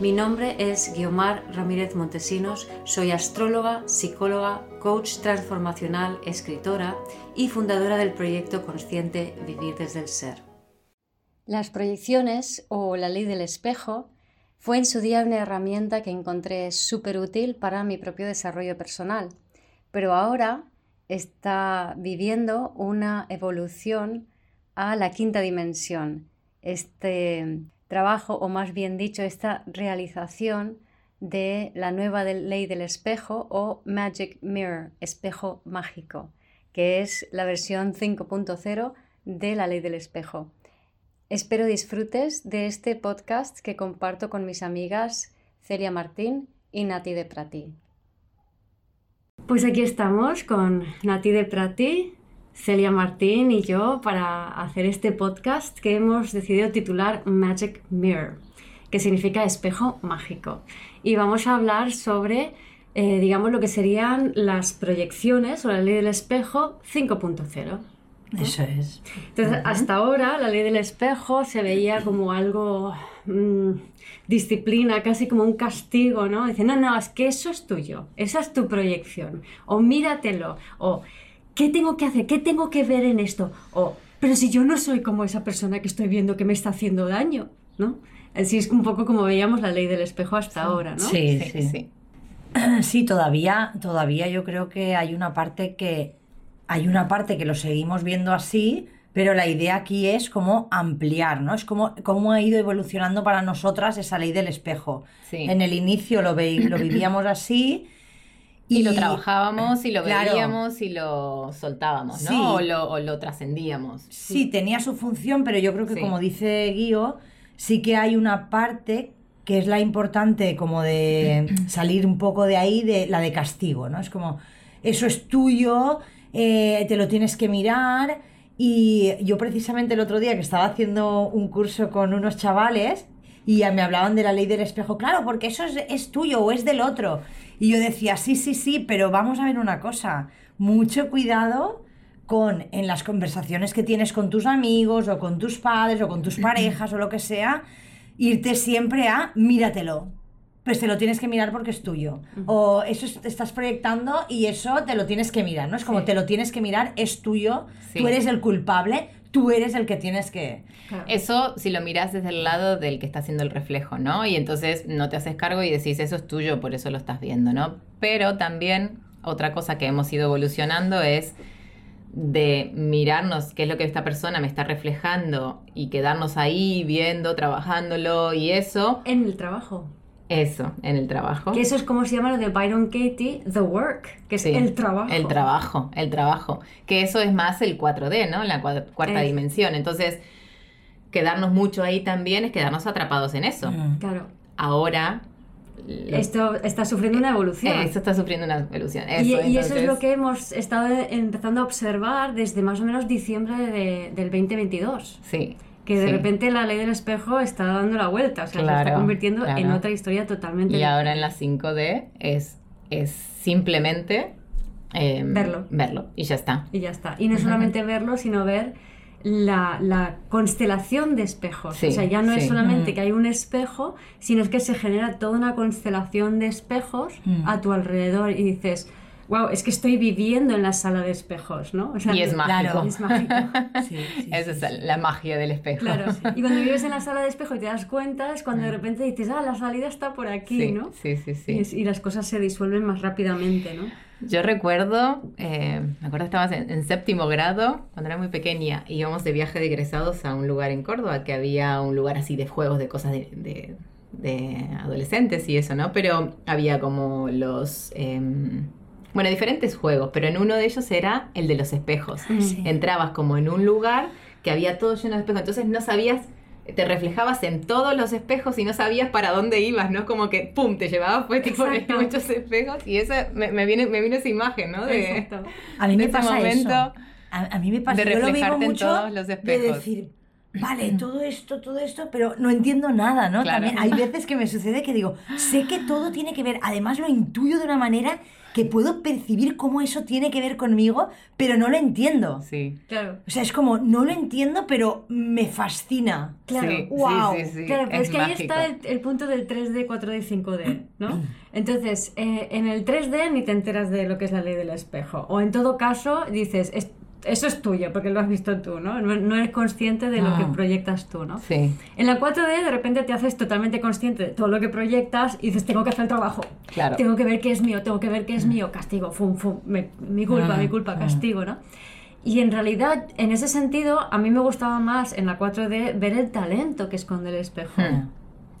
Mi nombre es Guiomar Ramírez Montesinos, soy astróloga, psicóloga, coach transformacional, escritora y fundadora del proyecto consciente Vivir desde el Ser. Las proyecciones o la ley del espejo fue en su día una herramienta que encontré súper útil para mi propio desarrollo personal, pero ahora está viviendo una evolución a la quinta dimensión. Este trabajo, o más bien dicho, esta realización de la nueva ley del espejo o Magic Mirror, espejo mágico, que es la versión 5.0 de la ley del espejo. Espero disfrutes de este podcast que comparto con mis amigas Celia Martín y Nati de Prati. Pues aquí estamos con Nati de Prati, Celia Martín y yo para hacer este podcast que hemos decidido titular Magic Mirror, que significa espejo mágico. Y vamos a hablar sobre, eh, digamos, lo que serían las proyecciones o la ley del espejo 5.0. Eso es. Entonces, hasta ahora la ley del espejo se veía como algo, mm, disciplina, casi como un castigo, ¿no? Dice, no, no, es que eso es tuyo, esa es tu proyección, o míratelo, o ¿qué tengo que hacer? ¿Qué tengo que ver en esto? O, pero si yo no soy como esa persona que estoy viendo que me está haciendo daño, ¿no? Así es un poco como veíamos la ley del espejo hasta ahora, ¿no? Sí, sí, sí. Sí, todavía, todavía yo creo que hay una parte que hay una parte que lo seguimos viendo así, pero la idea aquí es como ampliar, ¿no? Es como cómo ha ido evolucionando para nosotras esa ley del espejo. En el inicio lo, lo vivíamos así y, lo trabajábamos y lo veíamos y lo soltábamos, ¿no? O lo, trascendíamos. Sí, tenía su función, pero yo creo que como dice Guío, sí que hay una parte que es la importante como de salir un poco de ahí, de la de castigo, ¿no? Es como, eso es tuyo, eh, te lo tienes que mirar. Y yo precisamente el otro día que estaba haciendo un curso con unos chavales y me hablaban de la ley del espejo, claro, porque eso es, es tuyo o es del otro. Y yo decía, sí, sí, sí, pero vamos a ver una cosa, mucho cuidado con en las conversaciones que tienes con tus amigos o con tus padres o con tus parejas o lo que sea, irte siempre a míratelo. Pues te lo tienes que mirar porque es tuyo. O eso te estás proyectando y eso te lo tienes que mirar, ¿no? Es como te lo tienes que mirar, es tuyo, tú eres el culpable, tú eres el que tienes que... Eso si lo miras desde el lado del que está haciendo el reflejo, ¿no? Y entonces no te haces cargo y decís, eso es tuyo, por eso lo estás viendo, ¿no? Pero también otra cosa que hemos ido evolucionando es de mirarnos qué es lo que esta persona me está reflejando y quedarnos ahí viendo, trabajándolo y eso. En el trabajo. Eso, en el trabajo. Que eso es como se llama lo de Byron Katie, The Work, que es el trabajo. El trabajo, el trabajo. Que eso es más el 4D, ¿no? La cuarta dimensión. Entonces, quedarnos mucho ahí también es quedarnos atrapados en eso. Mm. Claro. Ahora... Esto está sufriendo una evolución. Esto está sufriendo una evolución. y, eso es lo que hemos estado empezando a observar desde más o menos diciembre de, del 2022. Sí que de repente la ley del espejo está dando la vuelta, o sea, se está convirtiendo en otra historia totalmente. Y ahora en la 5D es, es simplemente em, verlo. Verlo y ya está. Y ya está. Y no solamente verlo, sino ver la, la constelación de espejos. O sea, ya no es solamente que hay un espejo, sino que se genera toda una constelación de espejos mm. a tu alrededor y dices wow, es que estoy viviendo en la sala de espejos, ¿no? y es mágico. es mágico. Esa es la magia del espejo. Claro, y cuando vives en la sala de espejo y te das cuenta es cuando de repente dices, ah, la salida está por aquí, ¿no? Sí, sí, sí. Y, las cosas se disuelven más rápidamente, ¿no? Yo recuerdo, eh, me acuerdo que estabas en, séptimo grado, cuando era muy pequeña, íbamos de viaje de egresados a un lugar en Córdoba, que había un lugar así de juegos, de cosas de, de, adolescentes y eso, ¿no? Pero había como los... Em, bueno, diferentes juegos, pero en uno de ellos era el de los espejos. Entrabas como en un lugar que había todo lleno de espejos, entonces no sabías te reflejabas en todos los espejos y no sabías para dónde ibas, ¿no? Como que, ¡pum!, te llevabas puesto por muchos espejos y eso me, me, viene, me vino esa imagen, ¿no? De, a mí me pasa momento eso. A, mí me pasa, de reflejarte en todos los espejos. De decir, vale, todo esto, todo esto, pero no entiendo nada, ¿no? También hay veces que me sucede que digo, sé que todo tiene que ver, además lo intuyo de una manera que puedo percibir cómo eso tiene que ver conmigo, pero no lo entiendo. Sí. Claro. O sea, es como, no lo entiendo, pero me fascina. Claro. Sí, wow. Sí, sí, claro, pero es, que ahí está el, punto del 3D, 4D y 5D, ¿no? Entonces, eh, en el 3D ni te enteras de lo que es la ley del espejo. O en todo caso, dices, eso es tuyo, porque lo has visto tú, ¿no? No, eres consciente de lo que ah. proyectas tú, ¿no? Sí. En la 4D de repente te haces totalmente consciente de todo lo que proyectas y dices, tengo que hacer el trabajo. Claro. Tengo que ver qué es mío, tengo que ver qué es mío, castigo, fum, fum, mi culpa, mi culpa, castigo, ¿no? Y en realidad, en ese sentido, a mí me gustaba más en la 4D ver el talento que esconde el espejo. Hmm.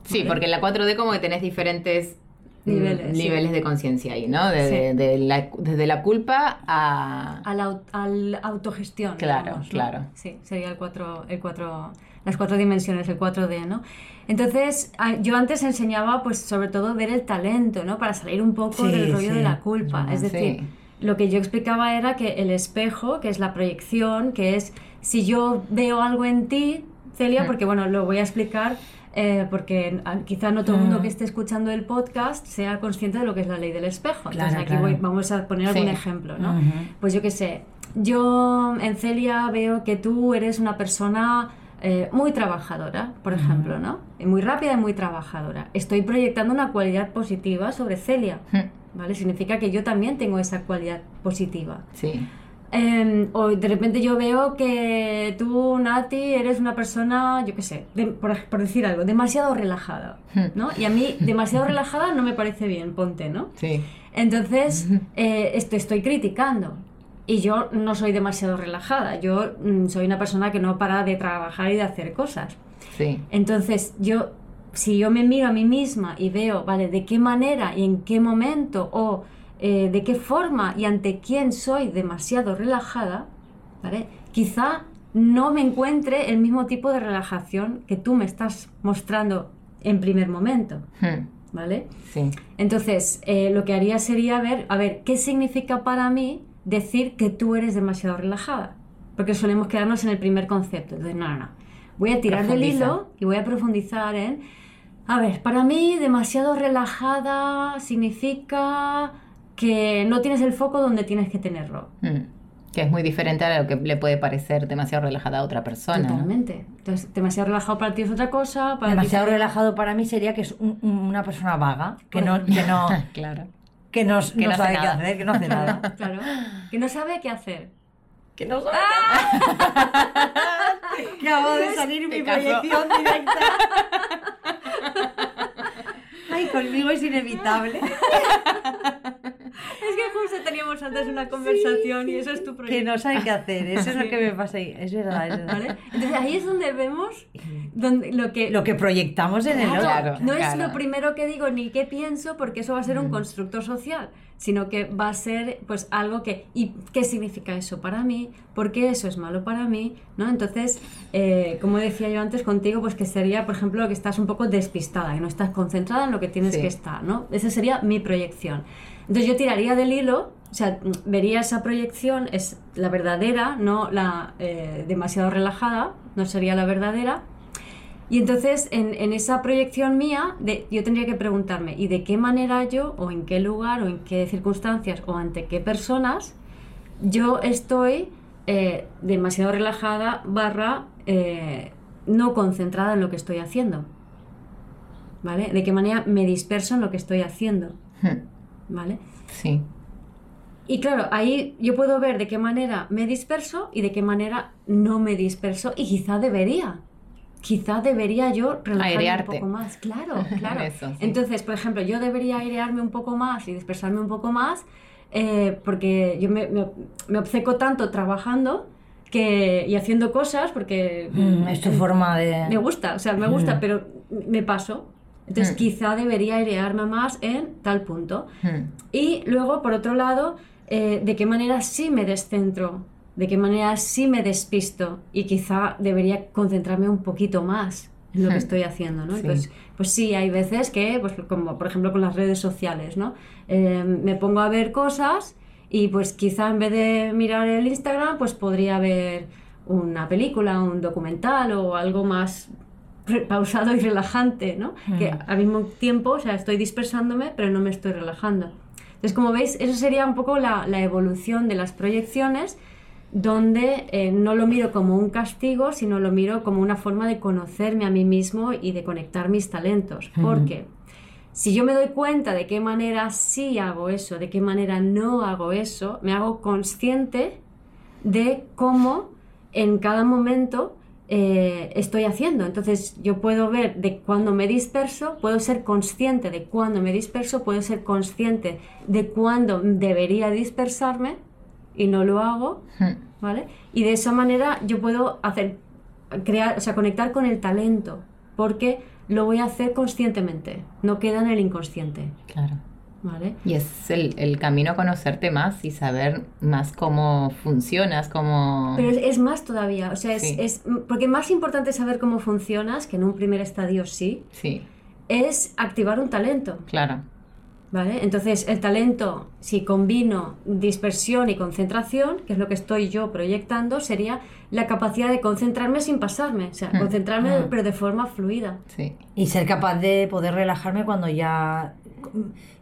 Sí, porque en la 4D como que tenés diferentes niveles, niveles de conciencia ahí, ¿no? De, la, desde la culpa a... A la, autogestión. Claro, claro. Sí, sería el 4, el cuatro, las cuatro dimensiones, el 4D, ¿no? Entonces, yo antes enseñaba, pues, sobre todo ver el talento, ¿no? Para salir un poco del rollo de la culpa. Es decir, lo que yo explicaba era que el espejo, que es la proyección, que es si yo veo algo en ti, Celia, porque, bueno, lo voy a explicar eh, porque quizá no todo el mundo que mm. esté escuchando el podcast sea consciente de lo que es la ley del espejo. Entonces aquí vamos a poner algún ejemplo, ¿no? Pues yo qué sé, yo en Celia veo que tú eres una persona eh, muy trabajadora, por ejemplo, ¿no? Muy rápida y muy trabajadora. Estoy proyectando una cualidad positiva sobre Celia, ¿vale? Significa que yo también tengo esa cualidad positiva. Sí. Em, o de repente yo veo que tú, Nati, eres una persona, yo qué sé, por, decir algo, demasiado relajada, hmm. ¿no? Y a mí demasiado relajada no me parece bien, ponte, ¿no? Sí. Entonces, eh, te estoy criticando. Y yo no soy demasiado relajada, yo mm, soy una persona que no para de trabajar y de hacer cosas. Sí. Entonces, yo, si yo me miro a mí misma y veo, ¿vale? ¿De qué manera y en qué momento o eh, de qué forma y ante quién soy demasiado relajada, ¿vale? Quizá no me encuentre el mismo tipo de relajación que tú me estás mostrando en primer momento. Hmm. ¿Vale? Sí. Entonces, eh, lo que haría sería ver, a ver, ¿qué significa para mí decir que tú eres demasiado relajada? Porque solemos quedarnos en el primer concepto. Entonces, no, no, no. Voy a tirar del hilo y voy a profundizar en... A ver, para mí demasiado relajada significa que no tienes el foco donde tienes que tenerlo. Mm. Que es muy diferente a lo que le puede parecer demasiado relajada a otra persona. Totalmente. Entonces, demasiado relajado para ti es otra cosa. Para demasiado relajado para mí sería que es una persona vaga, que no, que no, claro. que no, sabe qué hacer, que no hace nada. Claro. Que no sabe qué hacer. Que no sabe qué hacer. Acabo de salir mi proyección directa. Ay, conmigo es inevitable. Es que justo teníamos antes una conversación y eso es tu proyecto. Que no sabe qué hacer, eso es lo que me pasa ahí. Es verdad, es verdad. Entonces ahí es donde vemos donde, lo, que, lo que proyectamos en el otro. no es lo primero que digo ni qué pienso, porque eso va a ser un mm. constructo social sino que va a ser pues algo que ¿y qué significa eso para mí? ¿por qué eso es malo para mí? ¿no? entonces eh, como decía yo antes contigo pues que sería por ejemplo que estás un poco despistada que no estás concentrada en lo que tienes que estar ¿no? esa sería mi proyección entonces yo tiraría del hilo, o sea, vería esa proyección, es la verdadera, no la eh, demasiado relajada, no sería la verdadera. Y entonces en, esa proyección mía yo tendría que preguntarme, ¿y de qué manera yo, o en qué lugar, o en qué circunstancias, o ante qué personas yo estoy eh, demasiado relajada barra eh, no concentrada en lo que estoy haciendo? ¿Vale? ¿De qué manera me disperso en lo que estoy haciendo? Hmm. ¿Vale? Sí. Y claro, ahí yo puedo ver de qué manera me disperso y de qué manera no me disperso y quizá debería. Quizá debería yo relajarme un poco más. Claro, claro. Entonces, por ejemplo, yo debería airearme un poco más y dispersarme un poco más eh, porque yo me, me, obceco tanto trabajando que, y haciendo cosas porque... Mm, es tu forma de... Me gusta, o sea, me gusta, mm. pero me paso. Entonces, hmm. quizá debería airearme más en tal punto. Hmm. Y luego, por otro lado, eh, de qué manera sí me descentro, de qué manera sí me despisto y quizá debería concentrarme un poquito más en lo que estoy haciendo, ¿no? Pues, pues sí, hay veces que, pues como por ejemplo con las redes sociales, ¿no? Eh, me pongo a ver cosas y pues quizá en vez de mirar el Instagram, pues podría ver una película, un documental o algo más pausado y relajante, ¿no? Que al mismo tiempo, o sea, estoy dispersándome, pero no me estoy relajando. Entonces, como veis, eso sería un poco la, la evolución de las proyecciones, donde eh, no lo miro como un castigo, sino lo miro como una forma de conocerme a mí mismo y de conectar mis talentos. Porque si yo me doy cuenta de qué manera sí hago eso, de qué manera no hago eso, me hago consciente de cómo en cada momento eh, estoy haciendo. Entonces yo puedo ver de cuando me disperso, puedo ser consciente de cuando me disperso, puedo ser consciente de cuándo debería dispersarme y no lo hago, hmm. ¿vale? Y de esa manera yo puedo hacer, crear, o sea, conectar con el talento, porque lo voy a hacer conscientemente, no queda en el inconsciente. Claro. Y es el, camino a conocerte más y saber más cómo funcionas, cómo... Pero es, más todavía, o sea, es, es, porque más importante saber cómo funcionas, que en un primer estadio sí, sí. es activar un talento. Claro. ¿Vale? Entonces, el talento, si combino dispersión y concentración, que es lo que estoy yo proyectando, sería la capacidad de concentrarme sin pasarme, o sea, hmm. concentrarme hmm. pero de forma fluida. Sí. Y ser capaz de poder relajarme cuando ya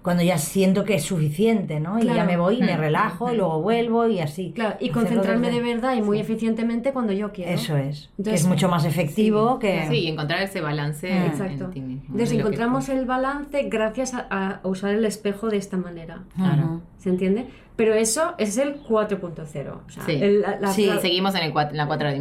cuando ya siento que es suficiente, ¿no? Y ya me voy y me mm. relajo y luego vuelvo y así. Claro, y concentrarme de verdad y muy eficientemente cuando yo quiero. Eso es. es mucho más efectivo que... Sí, encontrar ese balance Exacto. en ti mismo. Entonces encontramos el balance gracias a, usar el espejo de esta manera. Claro. ¿Se entiende? Pero eso es el 4.0. sí. seguimos en, el, la cuarta,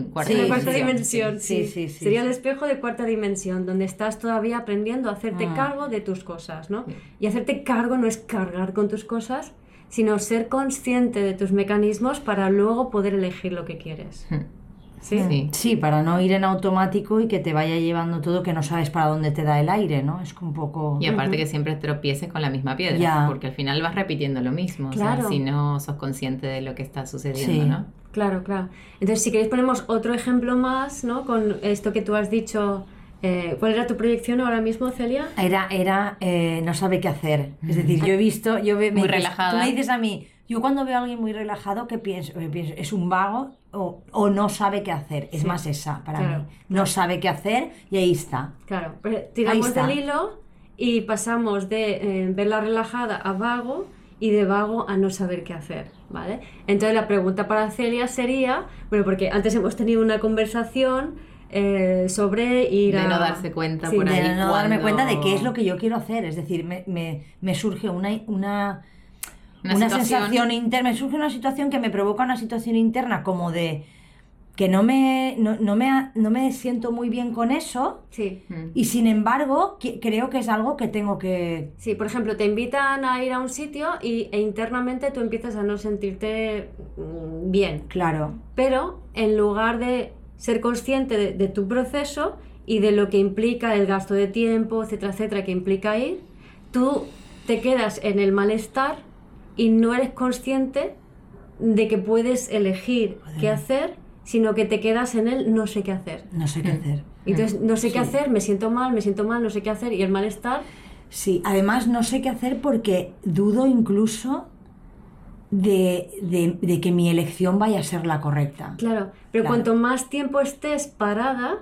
dimensión. Sí, sí, Sería el espejo de cuarta dimensión, donde estás todavía aprendiendo a hacerte ah. cargo de tus cosas, ¿no? Y hacerte cargo no es cargar con tus cosas, sino ser consciente de tus mecanismos para luego poder elegir lo que quieres. Hmm. ¿Sí? ¿Sí? para no ir en automático y que te vaya llevando todo que no sabes para dónde te da el aire, ¿no? Es un poco... Y aparte que siempre tropieces con la misma piedra, porque al final vas repitiendo lo mismo, claro. si no sos consciente de lo que está sucediendo, ¿no? Claro, claro. Entonces, si queréis ponemos otro ejemplo más, ¿no? Con esto que tú has dicho... Eh, ¿Cuál era tu proyección ahora mismo, Celia? Era, era eh, no sabe qué hacer. Es decir, yo he visto, yo me, muy relajada. Tú me dices a mí, yo cuando veo a alguien muy relajado, ¿qué pienso? pienso es un vago o, o, no sabe qué hacer. Es más esa para mí. No sabe qué hacer y ahí está. Claro, tiramos del hilo y pasamos de eh, verla relajada a vago y de vago a no saber qué hacer, ¿vale? Entonces la pregunta para Celia sería, bueno, porque antes hemos tenido una conversación eh, sobre ir de no darse cuenta por ahí de no darme cuenta de qué es lo que yo quiero hacer, es decir, me, me, me surge una, una una, sensación interna, me surge una situación que me provoca una situación interna como de que no me, no, me, no me siento muy bien con eso. Sí. Mm. Y sin embargo, creo que es algo que tengo que... Sí, por ejemplo, te invitan a ir a un sitio y, e internamente tú empiezas a no sentirte mm, bien. Claro. Pero en lugar de ser consciente de, de tu proceso y de lo que implica el gasto de tiempo, etcétera, etcétera, que implica ir, tú te quedas en el malestar y no eres consciente de que puedes elegir qué hacer, sino que te quedas en el no sé qué hacer. No sé qué hacer. Entonces, no sé qué hacer, me siento mal, me siento mal, no sé qué hacer y el malestar. Sí, además no sé qué hacer porque dudo incluso de, que mi elección vaya a ser la correcta. Claro, pero cuanto más tiempo estés parada,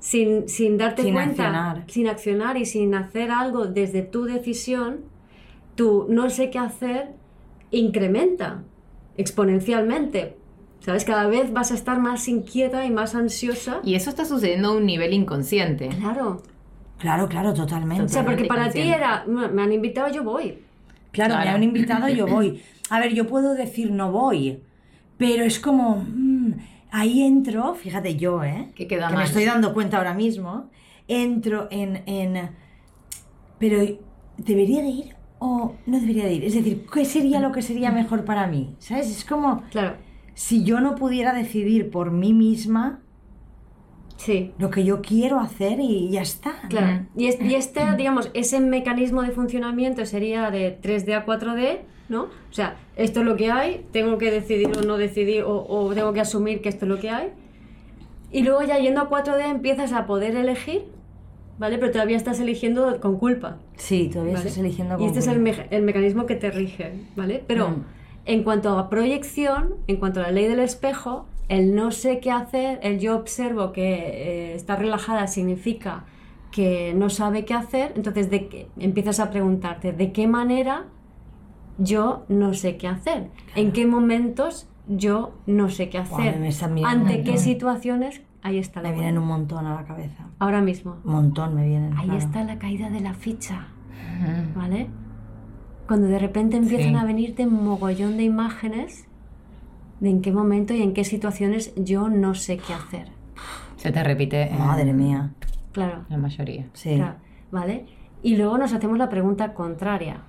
sin, sin darte sin cuenta, accionar. sin accionar y sin hacer algo desde tu decisión, tu no sé qué hacer incrementa exponencialmente. ¿Sabes? Cada vez vas a estar más inquieta y más ansiosa. Y eso está sucediendo a un nivel inconsciente. Claro. Claro, claro, totalmente. o sea, porque para ti era, me han invitado, yo voy. Claro, me han invitado, yo voy. A ver, yo puedo decir no voy, pero es como, mm, ahí entro, fíjate yo, ¿eh? Que, queda que me estoy dando cuenta ahora mismo, entro en, en, pero debería de ir o no debería de ir? Es decir, ¿qué sería lo que sería mejor para mí? ¿Sabes? Es como, claro. si yo no pudiera decidir por mí misma sí. lo que yo quiero hacer y ya está. Claro. Y, este, digamos, ese mecanismo de funcionamiento sería de 3D a 4D, ¿no? O sea, esto es lo que hay, tengo que decidir o no decidir o, o tengo que asumir que esto es lo que hay. Y luego ya yendo a 4D empiezas a poder elegir, ¿vale? Pero todavía estás eligiendo con culpa. Sí, todavía ¿vale? estás eligiendo Y con este es el, culpa. me- el mecanismo que te rige, ¿vale? Pero Mm. en cuanto a proyección, en cuanto a la ley del espejo, el no sé qué hacer, el yo observo que eh, está relajada significa que no sabe qué hacer, entonces de qué- empiezas a preguntarte de qué manera yo no sé qué hacer, en qué momentos yo no sé qué hacer, ante qué situaciones, ahí está la Me vienen un montón a la cabeza. Ahora mismo. Un montón me vienen. Ahí claro. está la caída de la ficha, ¿vale? Cuando de repente empiezan Sí. a venirte un mogollón de imágenes de en qué momento y en qué situaciones yo no sé qué hacer. Se te repite en Madre mía. Claro, la mayoría. Sí. claro, ¿vale? Y luego nos hacemos la pregunta contraria.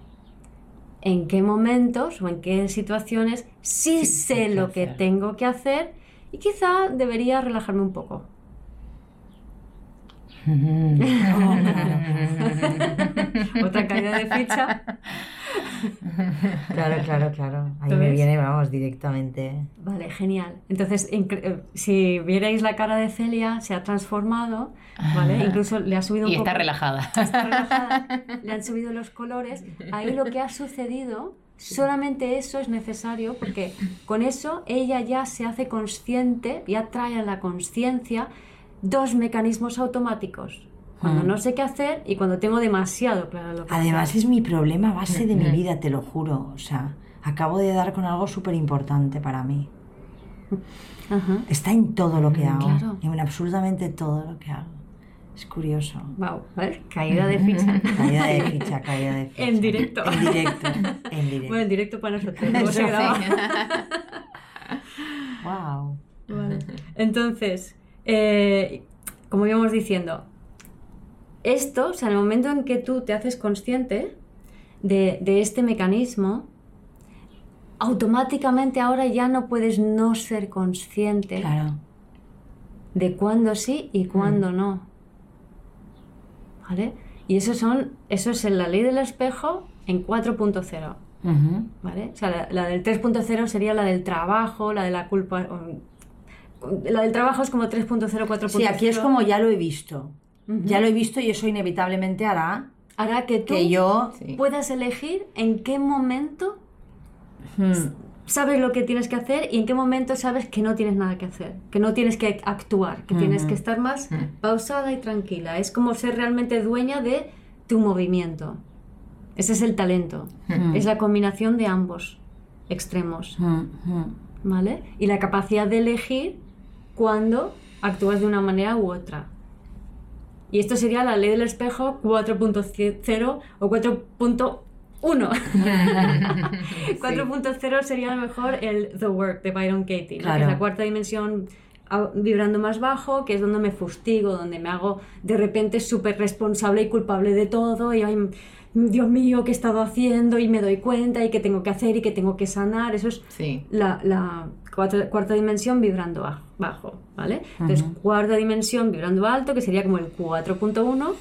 ¿En qué momentos o en qué situaciones sí, sé lo que hacer. tengo que hacer y quizá debería relajarme un poco? Otra caída de ficha. Claro, claro, claro. Ahí ¿Lo me ves? viene, vamos, directamente. Vale, genial. Entonces, eh, si vierais la cara de Celia, se ha transformado, ¿vale? Incluso le ha subido un Y está poco- relajada. está relajada, le han subido los colores. Ahí lo que ha sucedido, solamente eso es necesario, porque con eso ella ya se hace consciente, ya trae a la conciencia dos mecanismos automáticos. Cuando Mm. no sé qué hacer y cuando tengo demasiado claro lo que Además hacer. es mi problema base de mi vida, te lo juro. O sea, acabo de dar con algo súper importante para mí. Ajá. Está en todo lo que hago. Claro. En absolutamente todo lo que hago. Es curioso. Wow, ¿vale? Caída de ficha. Caída de ficha, caída de ficha. En directo. En directo. En directo. Bueno, en directo para nosotros. se. Wow. Vale. Entonces, eh, como íbamos diciendo, esto, o sea, en el momento en que tú te haces consciente de, de este mecanismo, automáticamente ahora ya no puedes no ser consciente Claro. de cuándo sí y cuándo no. ¿Vale? Y eso, son, eso es en la ley del espejo en 4.0. Ujú. ¿Vale? O sea, la, la del 3.0 sería la del trabajo, la de la culpa. La del trabajo es como 3.0, 4.0. Sí, aquí es como ya lo he visto. Ya lo he visto y eso inevitablemente hará Hará que tú que yo Sí. puedas elegir en qué momento hmm, sabes lo que tienes que hacer y en qué momento sabes que no tienes nada que hacer, que no tienes que actuar, que tienes que estar más pausada y tranquila. Es como ser realmente dueña de tu movimiento. Ese es el talento. Es la combinación de ambos extremos. hmm. ¿vale? Y la capacidad de elegir cuándo actúas de una manera u otra. Y esto sería la ley del espejo 4.0 o 4.1. 4.0 sería a lo mejor el The Work de Byron Katie, que es la cuarta dimensión a- vibrando más bajo, que es donde me fustigo, donde me hago de repente súper responsable y culpable de todo y ay, Dios mío, ¿qué he estado haciendo? Y me doy cuenta y qué tengo que hacer y qué tengo que sanar. Eso es Sí. la, la cuarta, cuarta dimensión vibrando baj- bajo, ¿vale? Entonces, cuarta dimensión vibrando alto, que sería como el 4.1,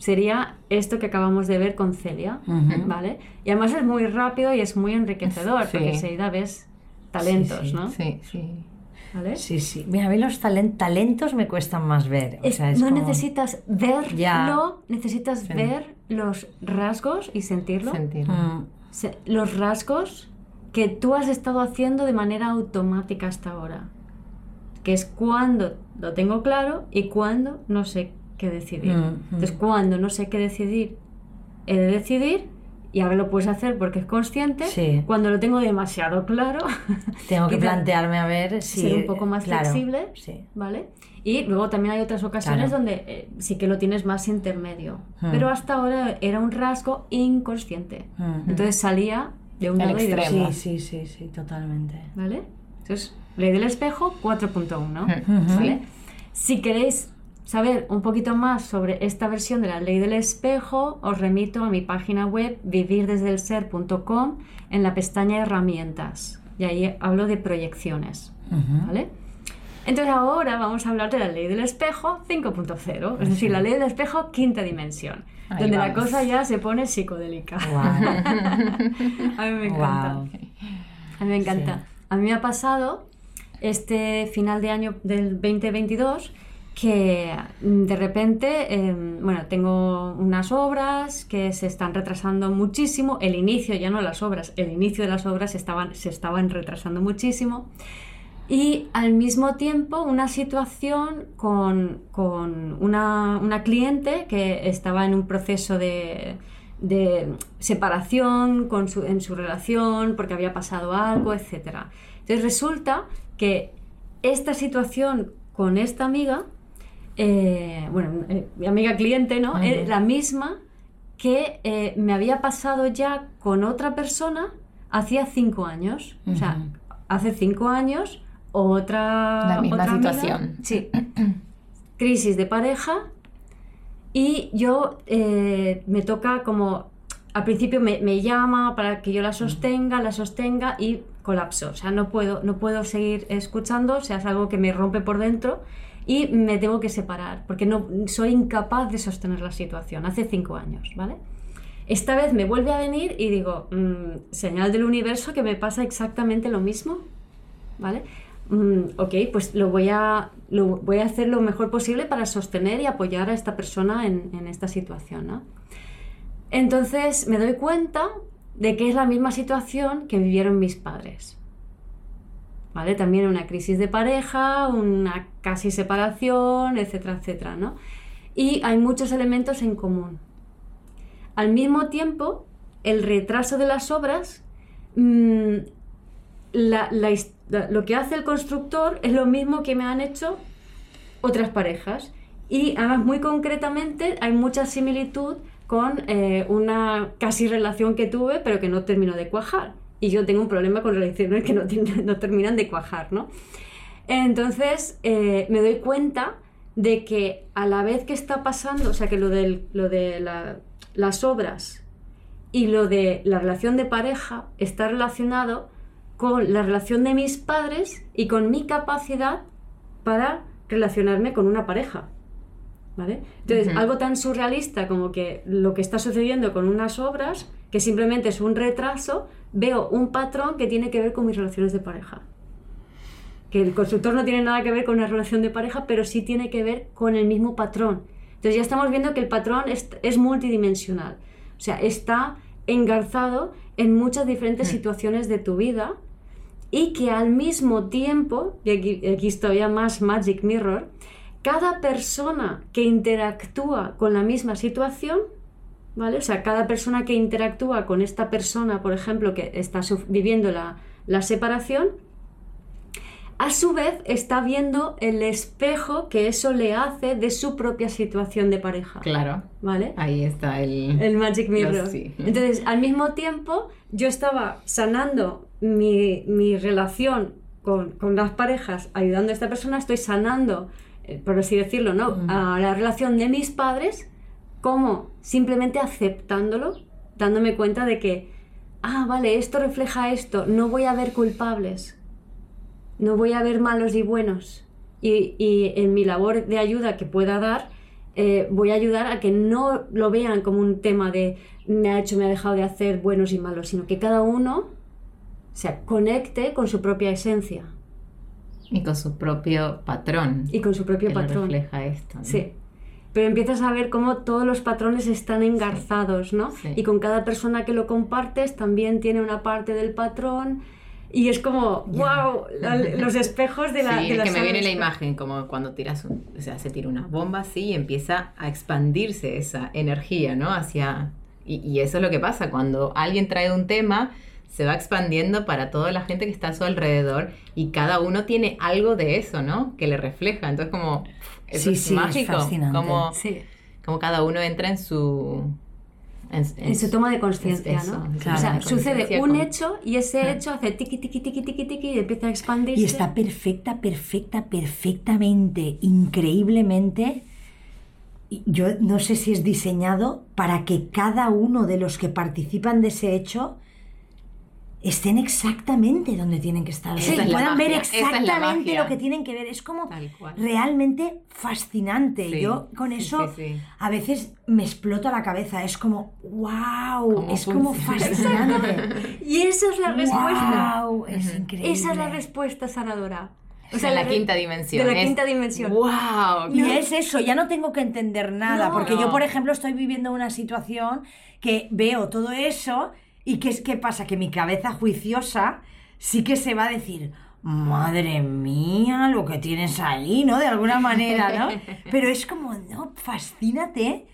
sería esto que acabamos de ver con Celia, ¿vale? Y además es muy rápido y es muy enriquecedor, Sí. porque enseguida ves talentos, Sí, sí, ¿no? Sí, sí. ¿Vale? Sí, sí. Mira, a mí los talen- talentos me cuestan más ver. O Es- sea, es no como- necesitas verlo, Ya. necesitas ver los rasgos y sentirlo. Sentirlo. Mm, se- los rasgos que tú has estado haciendo de manera automática hasta ahora. Que es cuando lo tengo claro y cuando no sé qué decidir. Mm, mm. Entonces, cuando no sé qué decidir, he de decidir y ahora lo puedes hacer porque es consciente. Sí. Cuando lo tengo demasiado claro, Tengo que plantearme a ver si. ser un poco más claro, flexible. Sí. ¿vale? Y luego también hay otras ocasiones Claro. donde eh, sí que lo tienes más intermedio. Mm. Pero hasta ahora era un rasgo inconsciente. Mm. Entonces salía de un lado y de otro. Sí, sí, sí, sí, totalmente. ¿Vale? Entonces, ley del espejo 4.1. Ujú. ¿Vale? Si queréis saber un poquito más sobre esta versión de la ley del espejo, os remito a mi página web vivirdesdelser.com en la pestaña herramientas. Y ahí hablo de proyecciones. Ujú. ¿Vale? Entonces ahora vamos a hablar de la ley del espejo 5.0, es decir, la ley del espejo quinta dimensión, Ahí donde la cosa ya se pone psicodélica. A mí me encanta. Guau. A mí me encanta. Sí. A mí me ha pasado este final de año del 2022 que mm, de repente, em, bueno, tengo unas obras que se están retrasando muchísimo, el inicio, ya no las obras, el inicio de las obras estaban, se estaban retrasando muchísimo y al mismo tiempo una situación con, una, cliente que estaba en un proceso de, separación con en su relación porque había pasado algo, etc. Entonces resulta que esta situación con esta amiga, eh, bueno, eh, mi amiga cliente, ¿no? Es la misma que eh, me había pasado ya con otra persona hacía cinco años. O sea, hace cinco años otra, la misma situación. sí. Crisis de pareja. Y yo eh, me toca como. Al principio me, llama para que yo la sostenga, la sostenga y colapso. O sea, no puedo, no puedo seguir escuchando, o sea, es algo que me rompe por dentro y me tengo que separar porque no soy incapaz de sostener la situación. Hace cinco años, ¿vale? Esta vez me vuelve a venir y digo, mm, señal del universo que me pasa exactamente lo mismo, ¿vale? Mm, ok, pues lo voy, a, lo voy a hacer lo mejor posible para sostener y apoyar a esta persona en, esta situación. Entonces me doy cuenta de que es la misma situación que vivieron mis padres. ¿Vale? También una crisis de pareja, una casi separación, etcétera, etcétera, ¿no? Y hay muchos elementos en común. Al mismo tiempo, el retraso de las obras, mm, la, la, lo que hace el constructor es lo mismo que me han hecho otras parejas. Y además, muy concretamente, hay mucha similitud con eh, una casi relación que tuve, pero que no terminó de cuajar. Y yo tengo un problema con relaciones que no, no terminan de cuajar, ¿no? Entonces, eh, me doy cuenta de que a la vez que está pasando, o sea, que lo, lo de las obras y lo de la relación de pareja está relacionado con la relación de mis padres y con mi capacidad para relacionarme con una pareja. ¿Vale? Entonces, algo tan surrealista como que lo que está sucediendo con unas obras, que simplemente es un retraso, veo un patrón que tiene que ver con mis relaciones de pareja. Que el constructor no tiene nada que ver con una relación de pareja, pero sí tiene que ver con el mismo patrón. Entonces ya estamos viendo que el patrón es, es multidimensional. O sea, está engarzado en muchas diferentes mm. situaciones de tu vida y que al mismo tiempo, y aquí, aquí es todavía más Magic Mirror, cada persona que interactúa con la misma situación, ¿vale? O sea, cada persona que interactúa con esta persona, por ejemplo, que está viviendo la, la separación, a su vez está viendo el espejo que eso le hace de su propia situación de pareja. Claro. ¿Vale? Ahí está el... El Magic Mirror. Entonces, al mismo tiempo, yo estaba sanando mi, relación con, las parejas, ayudando a esta persona, estoy sanando, eh, por así decirlo, ¿no? A la relación de mis padres, como simplemente aceptándolo, dándome cuenta de que, ah, vale, esto refleja esto, no voy a ver culpables, no voy a ver malos y buenos. Y, en mi labor de ayuda que pueda dar, eh, voy a ayudar a que no lo vean como un tema de me ha hecho, me ha dejado de hacer buenos y malos, sino que cada uno se conecte con su propia esencia. Y con su propio patrón. Y con su propio patrón. refleja esto. Sí. Pero empiezas a ver cómo todos los patrones están engarzados, ¿no? Y con cada persona que lo compartes también tiene una parte del patrón. Y es como, wow, los espejos de la... Sí, es que me viene la imagen, como cuando tiras, un, o sea, se tira una bomba así y empieza a expandirse esa energía, ¿no? Hacia... Y, y eso es lo que pasa, cuando alguien trae un tema, se va expandiendo para toda la gente que está a su alrededor y cada uno tiene algo de eso, ¿no? Que le refleja. Entonces, como, eso es mágico. como, como cada uno entra en su... En, su toma de conciencia, ¿no? o sea, sucede un hecho y ese hecho hace tiki, tiki, tiki, tiki, tiki y empieza a expandirse. Y está perfecta, perfecta, perfectamente, increíblemente yo no sé si es diseñado para que cada uno de los que participan de ese hecho estén exactamente donde tienen que estar. Sí, puedan ver exactamente lo que tienen que ver. Es como realmente fascinante. Yo con eso a veces me explota la cabeza. Es como, wow, es como fascinante. y esa es la respuesta. Wow, es increíble. Esa es la respuesta sanadora. O sea, la, quinta dimensión. De la quinta dimensión. ¡Wow! Y es eso, ya no tengo que entender nada, porque yo, por ejemplo, estoy viviendo una situación que veo todo eso y ¿qué es qué pasa? Que mi cabeza juiciosa sí que se va a decir, madre mía, lo que tienes ahí, ¿no? De alguna manera, ¿no? Pero es como, no, fascínate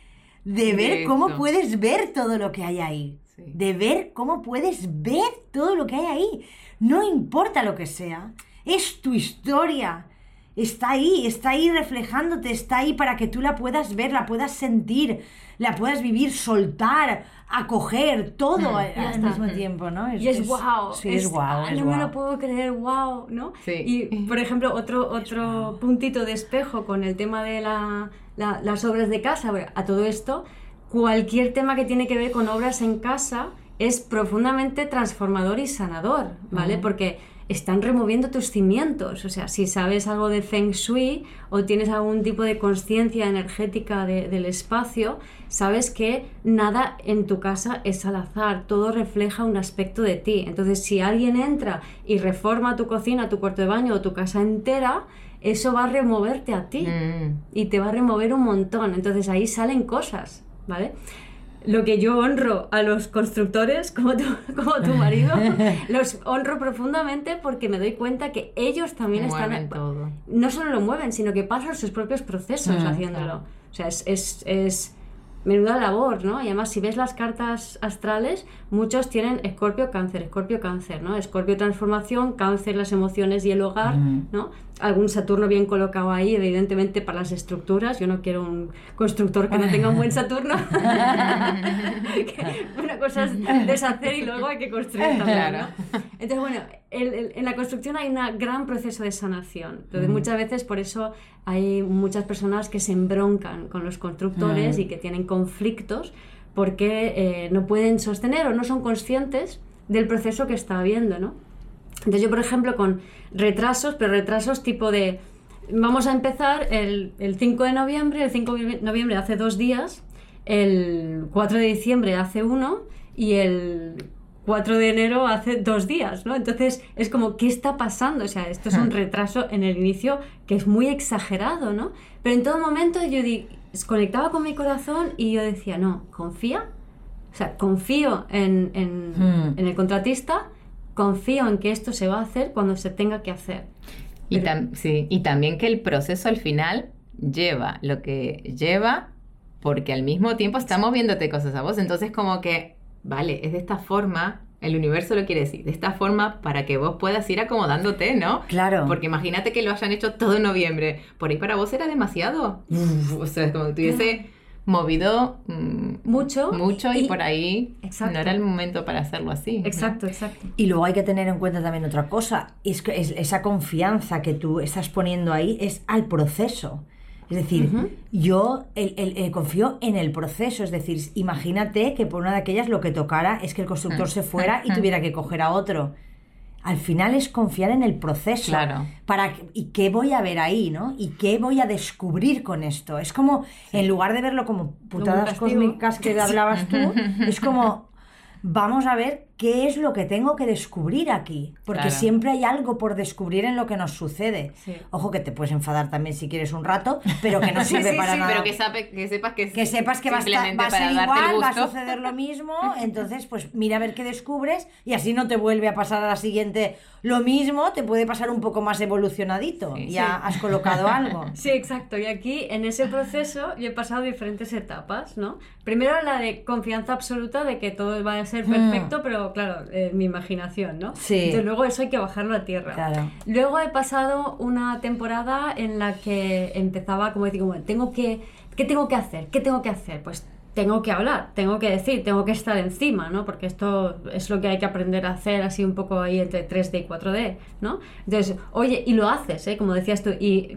de ver cómo puedes ver todo lo que hay ahí. De ver cómo puedes ver todo lo que hay ahí. No importa lo que sea, es tu historia. Está ahí, está ahí reflejándote, está ahí para que tú la puedas ver, la puedas sentir, la puedas vivir, soltar, acoger, todo mm, al, mismo tiempo, ¿no? y es, wow. Sí, es, wow. no me lo puedo creer, wow, ¿no? Y, por ejemplo, otro, otro puntito de espejo con el tema de la, las obras de casa, a todo esto, cualquier tema que tiene que ver con obras en casa es profundamente transformador y sanador, ¿vale? Porque están removiendo tus cimientos. O sea, si sabes algo de Feng Shui o tienes algún tipo de conciencia energética del espacio, sabes que nada en tu casa es al azar, todo refleja un aspecto de ti. Entonces, si alguien entra y reforma tu cocina, tu cuarto de baño o tu casa entera, eso va a removerte a ti mm. y te va a remover un montón. Entonces ahí salen cosas, ¿vale? Lo que yo honro a los constructores, como tu, como tu marido, los honro profundamente porque me doy cuenta que ellos también están... Todo. No solo lo mueven, sino que pasan sus propios procesos mm, haciéndolo. O sea, es, es, es menuda labor, ¿no? Y además, si ves las cartas astrales, muchos tienen Escorpio, Cáncer, Escorpio, Cáncer, ¿no? Escorpio, transformación, Cáncer, las emociones y el hogar, ¿no? Algún Saturno bien colocado ahí, evidentemente, para las estructuras. Yo no quiero un constructor que no tenga un buen Saturno. Una cosa es deshacer y luego hay que construir también, ¿no? Entonces, bueno, en la construcción hay un gran proceso de sanación. Entonces, muchas veces por eso hay muchas personas que se embroncan con los constructores y que tienen conflictos porque eh, no pueden sostener o no son conscientes del proceso que está habiendo, ¿no? Entonces yo, por ejemplo, con retrasos, pero retrasos tipo de... Vamos a empezar el, el 5 de noviembre, el 5 de noviembre hace dos días, el 4 de diciembre hace uno y el 4 de enero hace dos días, ¿no? Entonces es como, ¿qué está pasando? O sea, esto es un retraso en el inicio que es muy exagerado, ¿no? Pero en todo momento yo conectaba con mi corazón y yo decía, no, confía. O sea, confío en, hmm. en, el contratista, confío en que esto se va a hacer cuando se tenga que hacer. Y, sí, y también que el proceso al final lleva lo que lleva porque al mismo tiempo está moviéndote cosas a vos. Entonces como que vale, es de esta forma, el universo lo quiere decir, de esta forma para que vos puedas ir acomodándote, ¿no? Claro. Porque imagínate que lo hayan hecho todo en noviembre. Por ahí para vos era demasiado. o sea, es como que tuviese movido mm, mucho. Mucho y, por ahí no era el momento para hacerlo así. Exacto, exacto. Y luego hay que tener en cuenta también otra cosa, es que esa confianza que tú estás poniendo ahí es al proceso. Es decir, yo el, confío en el proceso. Es decir, imagínate que por una de aquellas lo que tocara es que el constructor se fuera y tuviera que coger a otro. Al final es confiar en el proceso. Claro. Para, ¿Y qué voy a ver ahí, no? ¿Y qué voy a descubrir con esto? Es como, en lugar de verlo como putadas cósmicas que hablabas tú, es como, vamos a ver qué es lo que tengo que descubrir aquí. Porque siempre hay algo por descubrir en lo que nos sucede. Ojo que te puedes enfadar también si quieres un rato, pero que no sirve para nada. Pero que, sepas que, que sepas que va a, va a ser igual, va a suceder lo mismo. Entonces, pues mira a ver qué descubres y así no te vuelve a pasar a la siguiente lo mismo, te puede pasar un poco más evolucionadito. ya has colocado algo. Sí, exacto. Y aquí, en ese proceso, yo he pasado diferentes etapas, ¿no? Primero la de confianza absoluta de que todo va a ser perfecto, pero claro, mi imaginación, ¿no? Sí. Entonces luego eso hay que bajarlo a tierra. Claro. Luego he pasado una temporada en la que empezaba como decir, bueno, tengo que, ¿qué tengo que hacer? ¿Qué tengo que hacer? Pues tengo que hablar, tengo que decir, tengo que estar encima, ¿no? Porque esto es lo que hay que aprender a hacer así un poco ahí entre 3D y 4D, ¿no? Entonces, oye, y lo haces, ¿eh? Como decías tú, y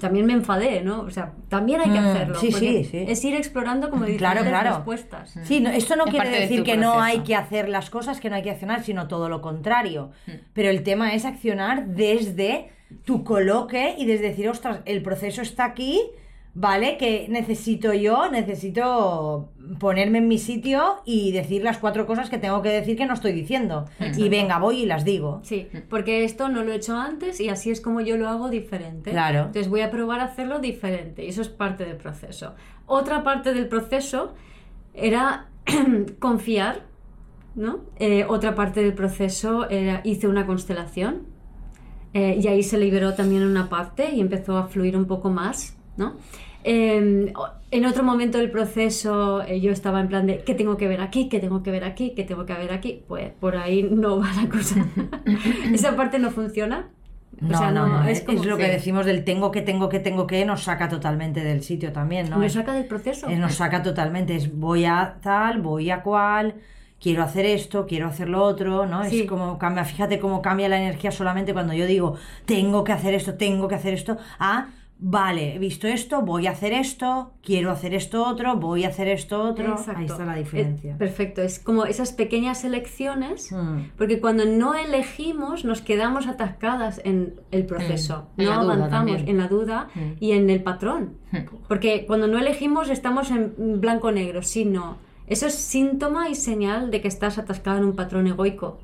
también me enfadé, ¿no? O sea, también hay que mm, hacerlo. Sí, sí, sí. Es ir explorando como diferentes claro, claro. respuestas. Sí, esto no quiere decir que no hay que hacer las cosas, que no hay que accionar, sino todo lo contrario. Mm. Pero el tema es accionar desde tu coloque y desde decir, ostras, el proceso está aquí, ¿vale? Que necesito yo, necesito ponerme en mi sitio y decir las cuatro cosas que tengo que decir que no estoy diciendo. Y venga, voy y las digo. Sí, porque esto no lo he hecho antes y así es como yo lo hago diferente. Claro. Entonces voy a probar a hacerlo diferente y eso es parte del proceso. Otra parte del proceso era confiar, ¿no? Eh, otra parte del proceso era hice una constelación eh, y ahí se liberó también una parte y empezó a fluir un poco más, ¿no? Eh, en otro momento del proceso eh, yo estaba en plan de ¿qué tengo que ver aquí? ¿qué tengo que ver aquí? ¿qué tengo que ver aquí? Pues por ahí no va la cosa. Esa parte no funciona. O No, sea, no, no, es, como- es lo que decimos del tengo que, tengo que, tengo que, nos saca totalmente del sitio también, ¿no? ¿Me Es- saca del proceso? Eh, nos saca totalmente. Es voy a tal, voy a cual, quiero hacer esto, quiero hacer lo otro, ¿no? Sí. Es como cambia, fíjate cómo cambia la energía solamente cuando yo digo tengo que hacer esto, tengo que hacer esto, a vale, he visto esto, voy a hacer esto, quiero hacer esto otro, voy a hacer esto otro. Exacto. Ahí está la diferencia. perfecto, es como esas pequeñas elecciones, Mm. porque cuando no elegimos nos quedamos atascadas en el proceso, Mm. En no avanzamos en la duda Mm. y en el patrón, porque cuando no elegimos estamos en blanco-negro, sí, no. Eso es síntoma y señal de que estás atascado en un patrón egoico.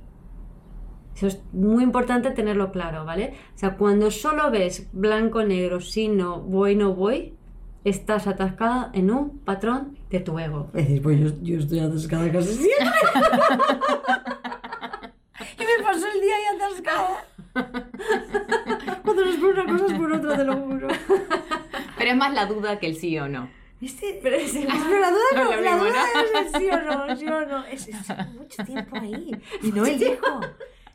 Eso es muy importante tenerlo claro, ¿vale? O sea, cuando solo ves blanco-negro, sí, no, voy, no voy, estás atascada en un patrón de tu ego. Decís, pues yo, yo estoy atascada casi siempre. y me pasó el día ahí atascada. Cuando nos por una cosa es por otra, te lo juro. Pero es más la duda que el sí o no. Este, Pero es- pero la duda, No no, es la mismo, duda ¿no? es el sí o no, sí o no. Es, es mucho tiempo ahí. Y no elijo.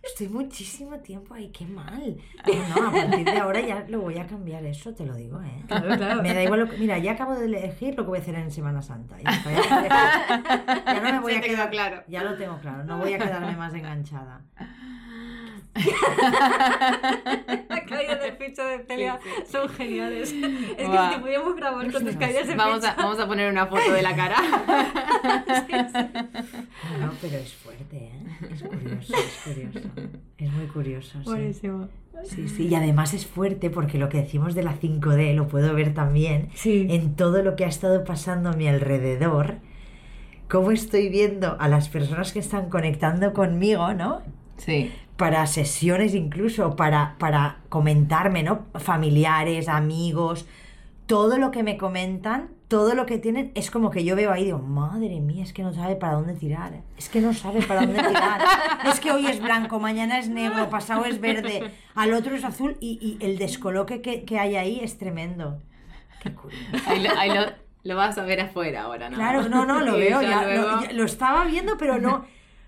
Estoy muchísimo tiempo ahí, qué mal. No, no, a partir de ahora ya lo voy a cambiar eso, te lo digo, ¿eh? Claro, claro. Me da igual lo que... Mira, ya acabo de elegir lo que voy a hacer en Semana Santa. Ya, ya- ya no me voy a quedar... claro. Ya lo tengo claro, no voy a quedarme más enganchada. Las caídas de ficha de Celia Sí, sí, son geniales. Es que si te pudiéramos grabar con tus caídas de Vamos a, ficha. vamos a poner una foto de la cara. No, no, pero es fuerte, ¿eh? Es curioso, es curioso. Es muy curioso, sí. Buenísimo. Sí, sí, y además es fuerte porque lo que decimos de la 5D lo puedo ver también Sí. en todo lo que ha estado pasando a mi alrededor, cómo estoy viendo a las personas que están conectando conmigo, ¿no? Sí. Para sesiones incluso, para, para comentarme, ¿no? Familiares, amigos, todo lo que me comentan, todo lo que tienen, es como que yo veo ahí y digo, madre mía, es que no sabe para dónde tirar, ¿eh? es que no sabe para dónde tirar, es que hoy es blanco, mañana es negro, pasado es verde, al otro es azul y, y el descoloque que, que hay ahí es tremendo. Qué curioso. Lo, lo- lo vas a ver afuera ahora, ¿no? Claro, no, no, lo veo, ya luego- lo, ya- lo estaba viendo, pero no.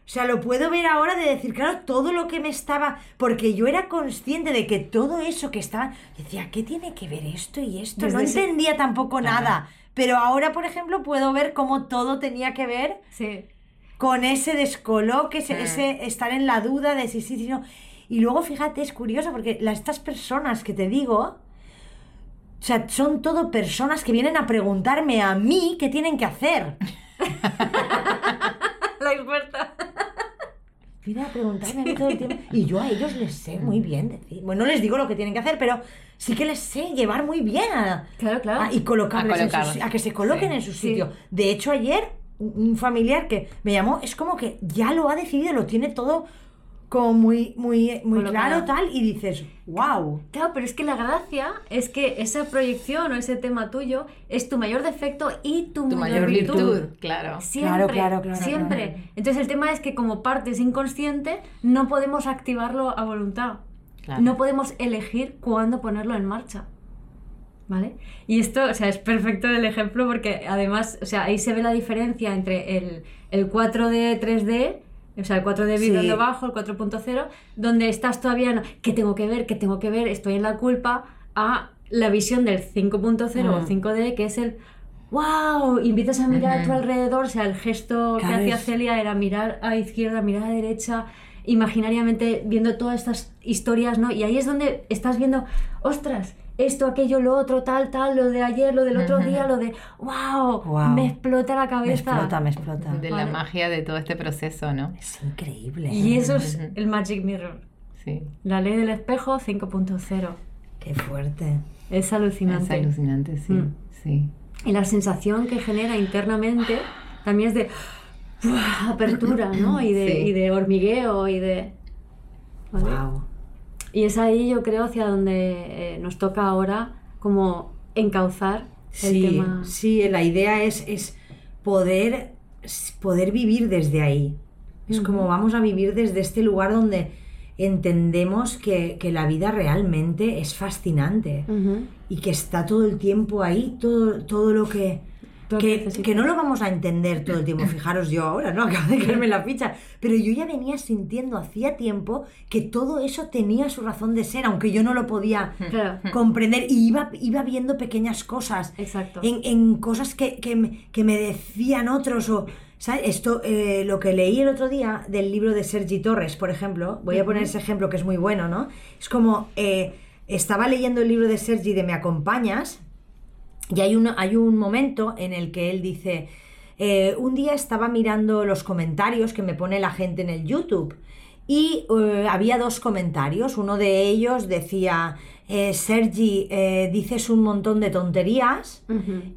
O sea, lo puedo ver ahora de decir, claro, todo lo que me estaba. Porque yo era consciente de que todo eso que estaba. Decía, ¿qué tiene que ver esto y esto? Desde no ese- entendía tampoco Claro. nada. Pero ahora, por ejemplo, puedo ver cómo todo tenía que ver Sí. con ese descoloque, ese, Mm. ese estar en la duda de si sí, si no. Y luego, fíjate, es curioso porque la- estas personas que te digo, o sea, son todo personas que vienen a preguntarme a mí qué tienen que hacer. La experta. Vienen a preguntarme a mí todo el tiempo. Y yo a ellos les sé muy bien decir. Bueno, no les digo lo que tienen que hacer, pero sí que les sé llevar muy bien a, Claro, claro. a- y colocarles A en su a que se coloquen Sí. en su sitio. De hecho, ayer un un familiar que me llamó, es como que ya lo ha decidido, lo tiene todo como muy, muy, muy claro tal, y dices, wow. Claro, pero es que la gracia es que esa proyección o ese tema tuyo es tu mayor defecto y tu, Tu mayor, virtud. claro. Siempre, Claro, claro, claro, siempre. claro. Entonces el tema es que como parte es inconsciente, no podemos activarlo a voluntad. Claro. No podemos elegir cuándo ponerlo en marcha. ¿Vale? Y esto, o sea, es perfecto el ejemplo porque además, o sea, ahí se ve la diferencia entre el, el 4D, 3D, o sea, el 4D vibrando Sí. bajo, el 4.0, donde estás todavía, ¿qué tengo que ver? ¿Qué tengo que ver? Estoy en la culpa, a la visión del 5.0 o Mm. 5D, que es el ¡Wow! Empiezas a mirar a tu alrededor, o sea, el gesto que hacía Celia era mirar a izquierda, mirar a derecha, imaginariamente viendo todas estas historias, ¿no? Y ahí es donde estás viendo, ostras, esto, aquello, lo otro, tal, tal, lo de ayer, lo del otro día, lo de, wow, Guau. me explota la Me cabeza. explota, me explota. De la magia de todo este proceso, ¿no? Es increíble. Y eso es el Magic Mirror. Sí. La ley del espejo 5.0. Qué Qué fuerte. Es alucinante. Es alucinante, sí, mm. sí. Y la sensación que genera internamente también es de apertura, ¿no? Y de, y de hormigueo y de... Wow. Y es ahí, yo creo, hacia donde eh, nos toca ahora como encauzar el sí, tema. Sí, la idea es, es poder, poder vivir desde ahí. Es como vamos a vivir desde este lugar donde entendemos que, que la vida realmente es fascinante y que está todo el tiempo ahí, todo, todo lo que que, que, no lo vamos a entender todo el tiempo. Fijaros yo ahora, ¿no? Acabo de caerme la ficha. Pero yo ya venía sintiendo hacía tiempo que todo eso tenía su razón de ser, aunque yo no lo podía comprender. Y iba, iba viendo pequeñas cosas. Exacto. En, en cosas que, que, que, me decían otros o... ¿Sabes? Esto, eh, lo que leí el otro día del libro de Sergi Torres, por ejemplo, voy a poner ese ejemplo que es muy bueno, ¿no? Es como, eh, estaba leyendo el libro de Sergi de Me acompañas, y hay un, hay un momento en el que él dice, eh, un día estaba mirando los comentarios que me pone la gente en el YouTube y eh, había dos comentarios. Uno de ellos decía, eh, Sergi, dices un montón de tonterías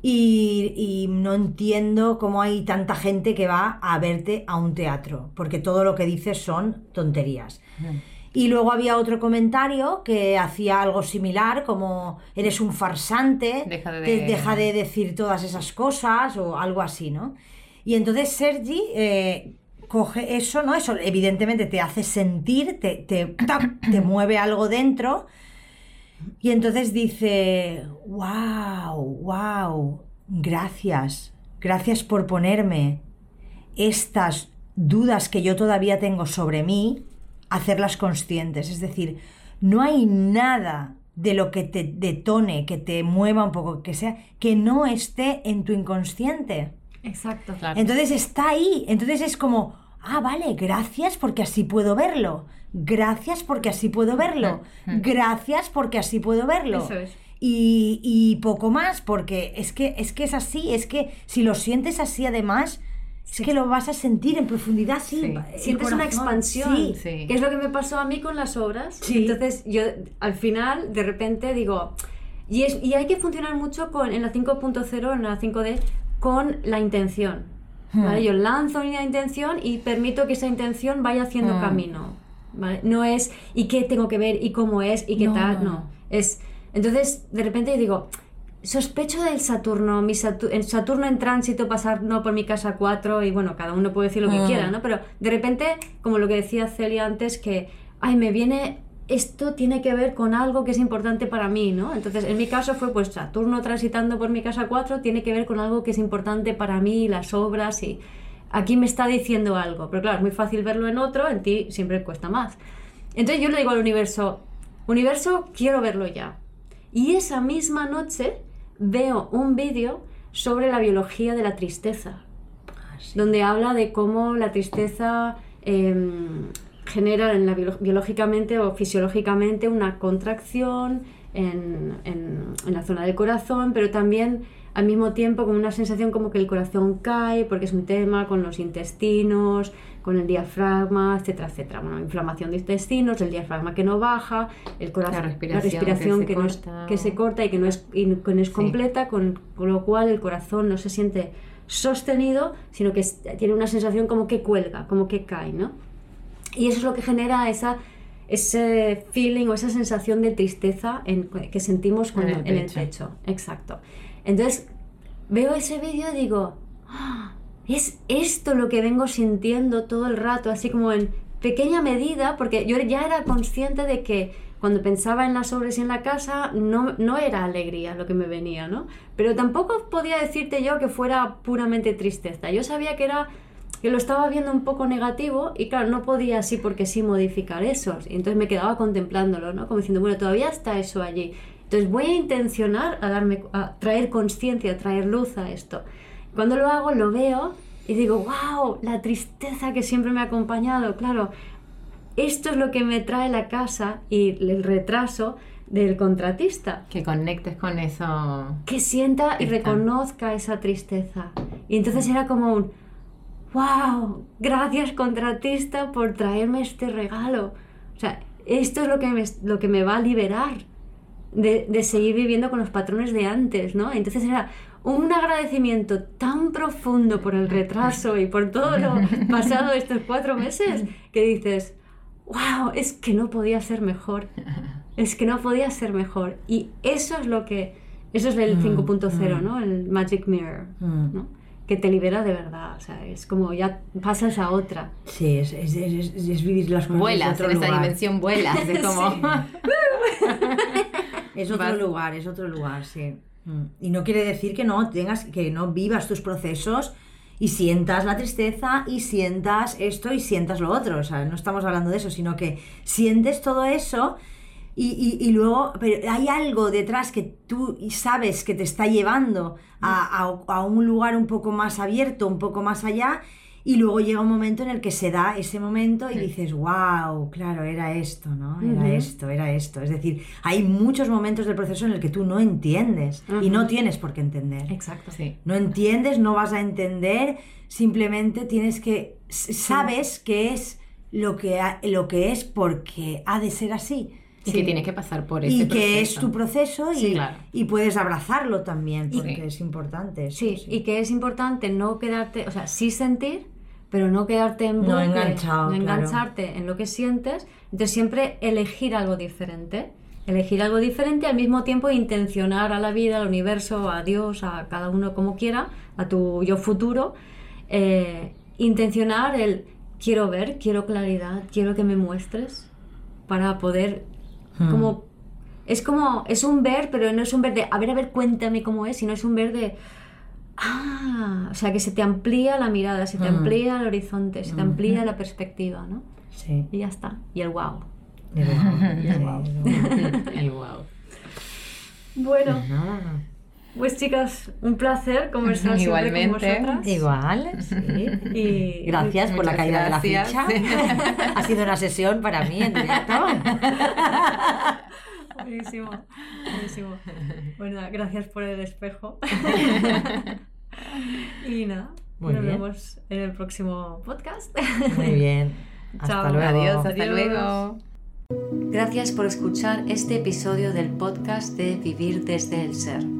y, no entiendo cómo hay tanta gente que va a verte a un teatro, porque todo lo que dices son tonterías. Y luego había otro comentario que hacía algo similar, como eres un farsante, deja de, deja de decir todas esas cosas o algo así, ¿no? Y entonces Sergi eh, coge eso, ¿no? Eso evidentemente te hace sentir, te, te, te mueve algo dentro. Y entonces dice, wow, wow, gracias, gracias por ponerme estas dudas que yo todavía tengo sobre mí hacerlas conscientes. Es decir, no hay nada de lo que te detone, que te mueva un poco, que sea, que no esté en tu inconsciente. Exacto. Entonces está ahí. Entonces es como, ah, vale, gracias porque así puedo verlo. Gracias porque así puedo verlo. Gracias porque así puedo verlo. Eso es. Y, y, poco más, porque es que, es que es así, es que si lo sientes así además, es que lo vas a sentir en profundidad, sí. Sientes una expansión, que es lo que me pasó a mí con las obras. Entonces yo al final de repente digo, y, es, y hay que funcionar mucho con, en la 5.0, en la 5D, con la intención. Hmm. Yo lanzo una intención y permito que esa intención vaya haciendo hmm. camino. No es, ¿y qué tengo que ver? ¿Y cómo es? ¿Y qué tal? No. Es, entonces, de repente digo, sospecho del Saturno, mi Saturno en tránsito pasando por mi casa 4 y bueno, cada uno puede decir lo que ah. quiera, ¿no? Pero de repente, como lo que decía Celia antes, que, ay, me viene, esto tiene que ver con algo que es importante para mí, ¿no? Entonces, en mi caso fue pues Saturno transitando por mi casa 4 tiene que ver con algo que es importante para mí, las obras y aquí me está diciendo algo, pero claro, es muy fácil verlo en otro, en ti siempre cuesta más. Entonces yo le digo al universo, universo, quiero verlo ya. Y esa misma noche veo un vídeo sobre la biología de la tristeza, ah, donde habla de cómo la tristeza em, genera en la biológicamente o fisiológicamente una contracción en, en, la zona del corazón, pero también al mismo tiempo con una sensación como que el corazón cae, porque es un tema con los intestinos, con el diafragma, etcétera, etcétera. Bueno, inflamación de intestinos, el diafragma que no baja, el corazón, la respiración, que, se corta y que no es, es completa, con, lo cual el corazón no se siente sostenido, sino que tiene una sensación como que cuelga, como que cae, ¿no? Y eso es lo que genera esa ese feeling o esa sensación de tristeza en, que sentimos en, el, pecho. Exacto. Entonces, veo ese vídeo y digo, ¡Ah! Es esto lo que vengo sintiendo todo el rato, así como en pequeña medida, porque yo ya era consciente de que cuando pensaba en las obras y en la casa no, no era alegría lo que me venía, ¿no? Pero tampoco podía decirte yo que fuera puramente tristeza. Yo sabía que era que lo estaba viendo un poco negativo y claro, no podía así porque sí modificar eso. Y entonces me quedaba contemplándolo, ¿no? Como diciendo, bueno, todavía está eso allí. Entonces voy a intencionar a darme a traer conciencia, a traer luz a esto. Cuando lo hago, lo veo y digo, wow, la tristeza que siempre me ha acompañado. Claro, esto es lo que me trae la casa y el retraso del contratista. Que conectes con eso. Que sienta y reconozca esa tristeza. Y entonces era como un, wow, gracias contratista por traerme este regalo. O sea, esto es lo que me, lo que me va a liberar. de, de seguir viviendo con los patrones de antes, ¿no? Entonces era un agradecimiento tan profundo por el retraso y por todo lo pasado estos cuatro meses que dices, wow, es que no podía ser mejor. Es que no podía ser mejor. Y eso es lo que, eso es el 5.0, ¿no? El Magic Mirror, ¿no? Que te libera de verdad. O sea, es como ya pasas a otra. Sí, es, es, es, es vivir las cosas vuelas, en otro en dimensión vuelas. Es como... Es otro Vas- lugar, es otro lugar, sí. Mm. Y no quiere decir que no tengas, que no vivas tus procesos y sientas la tristeza y sientas esto y sientas lo otro. O sea, no estamos hablando de eso, sino que sientes todo eso y, y- luego, pero hay algo detrás que tú sabes que te está llevando a- a un lugar un poco más abierto, un poco más allá. Y luego llega un momento en el que se da ese momento y dices, wow, claro, era esto, ¿no? Era esto, era esto. Es decir, hay muchos momentos del proceso en el que tú no entiendes y no tienes por qué entender. Exacto. Sí. No entiendes, no vas a entender, simplemente tienes que, sabes que es lo que, lo que es porque ha de ser así. Y que tienes que pasar por ese Y que es proceso. tu proceso y, Sí, claro. y puedes abrazarlo también, porque es importante. eso, Sí, y que es importante no quedarte, o sea, sí sentir, pero no quedarte en No bucle, enganchado, no claro. engancharte en lo que sientes, entonces siempre elegir algo diferente, elegir algo diferente al mismo tiempo intencionar a la vida, al universo, a Dios, a cada uno como quiera, a tu yo futuro, eh, intencionar el quiero ver, quiero claridad, quiero que me muestres para poder Hmm. como es como es un ver, pero no es un ver de a ver a ver cuéntame cómo es, sino es un ver de Ah, o sea, que se te amplía la mirada, se te Mm. amplía el horizonte, se te amplía la perspectiva, ¿no? Sí. Y ya está. Y el wow. Y luego- sí, y luego- El wow. Bueno, Pues pues chicas, un placer conversar siempre Igualmente. con vosotras. Igual, sí. Y Gracias por la caída gracias. de la ficha. ha sido una sesión para mí en directo. buenísimo, buenísimo. Bueno, gracias por el espejo. y nada, Muy nos bien. vemos en el próximo podcast. Muy bien. Hasta Chao. luego. Adiós, hasta Adiós. luego. Gracias por escuchar este episodio del podcast de Vivir desde el Ser.